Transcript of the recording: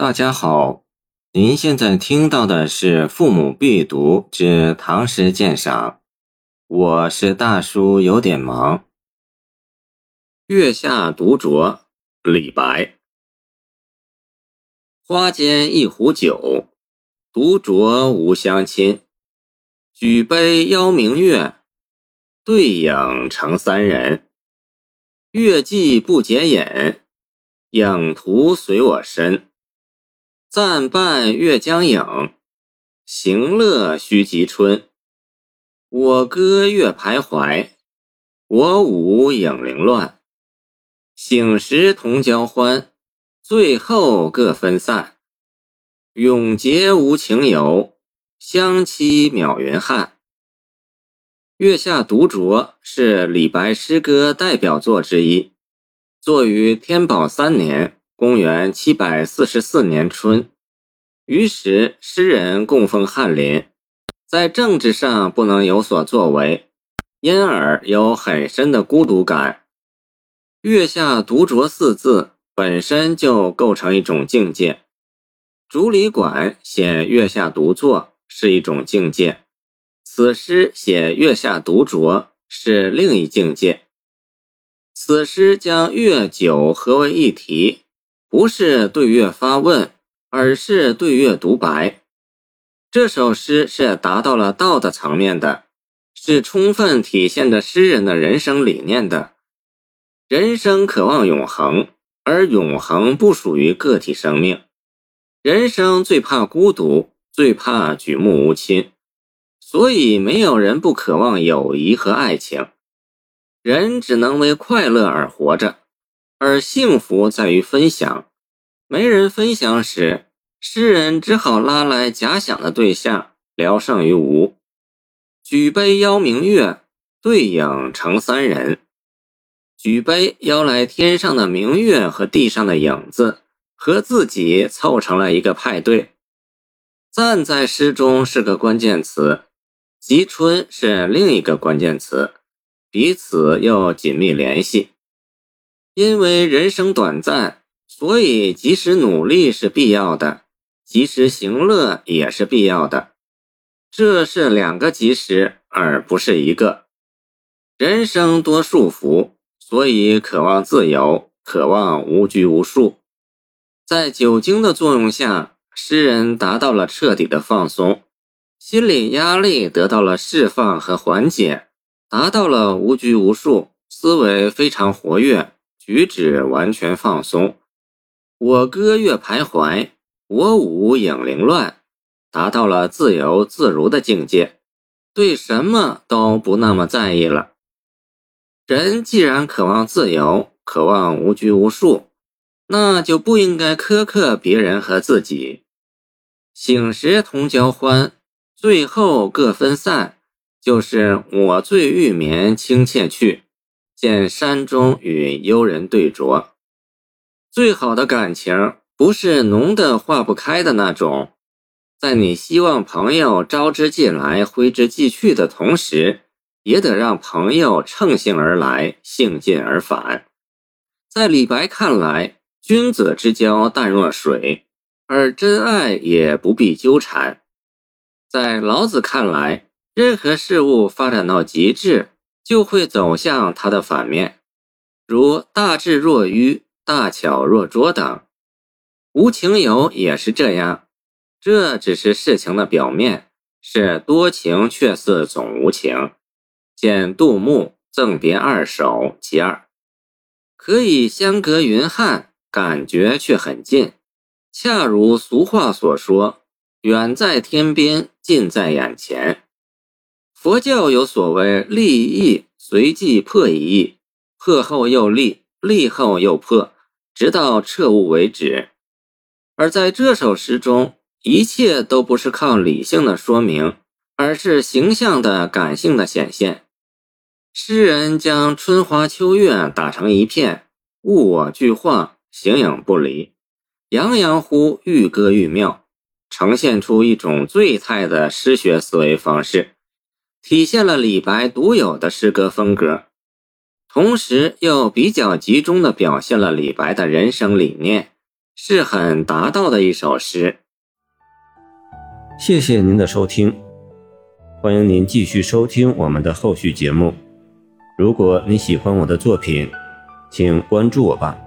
大家好，您现在听到的是《父母必读之唐诗鉴赏》，我是大叔，有点忙。《月下独酌》李白。花间一壶酒，独酌无相亲。举杯邀明月，对影成三人。月既不解饮，影徒随我身。暂伴月将影，行乐须及春。我歌月徘徊，我舞影零乱。醒时同交欢，醉后各分散。永结无情游，相期邈云汉。《月下独酌》是李白诗歌代表作之一，作于天宝三年。公元七百四十四年春，于时诗人供奉翰林，在政治上不能有所作为，因而有很深的孤独感。月下独酌四字本身就构成一种境界。竹里馆写月下独坐是一种境界，此诗写月下独酌是另一境界。此诗将月酒合为一体。不是对月发问，而是对月独白。这首诗是达到了道的层面的，是充分体现着诗人的人生理念的。人生渴望永恒，而永恒不属于个体生命。人生最怕孤独，最怕举目无亲，所以没有人不渴望友谊和爱情。人只能为快乐而活着。而幸福在于分享，没人分享时，诗人只好拉来假想的对象，聊胜于无。举杯邀明月，对影成三人。举杯邀来天上的明月和地上的影子，和自己凑成了一个派对。赞在诗中是个关键词，及春是另一个关键词，彼此又紧密联系。因为人生短暂，所以及时努力是必要的，及时行乐也是必要的。这是两个及时，而不是一个。人生多束缚，所以渴望自由，渴望无拘无束。在酒精的作用下，诗人达到了彻底的放松，心理压力得到了释放和缓解，达到了无拘无束，思维非常活跃。举止完全放松，我歌月徘徊，我舞影零乱，达到了自由自如的境界，对什么都不那么在意了。人既然渴望自由，渴望无拘无束，那就不应该苛刻别人和自己。醒时同交欢，醉后各分散，就是我醉欲眠，轻妾去。见山中与幽人对酌，最好的感情不是浓的化不开的那种，在你希望朋友招之即来挥之即去的同时，也得让朋友乘兴而来，兴尽而返。在李白看来，君子之交淡若水，而真爱也不必纠缠。在老子看来，任何事物发展到极致。就会走向它的反面，如大智若愚、大巧若拙等。无情游也是这样，这只是事情的表面，是多情却似总无情。见杜牧《赠别二首·其二》，可以相隔云汉，感觉却很近，恰如俗话所说：“远在天边，近在眼前。”佛教有所谓立意随即破一意，破后又立，立后又破，直到彻悟为止。而在这首诗中，一切都不是靠理性的说明，而是形象的感性的显现。诗人将春花秋月打成一片，物我俱化，形影不离，洋洋乎愈歌愈妙，呈现出一种最态的诗学思维方式。体现了李白独有的诗歌风格，同时又比较集中地表现了李白的人生理念，是很达到的一首诗。谢谢您的收听，欢迎您继续收听我们的后续节目。如果你喜欢我的作品，请关注我吧。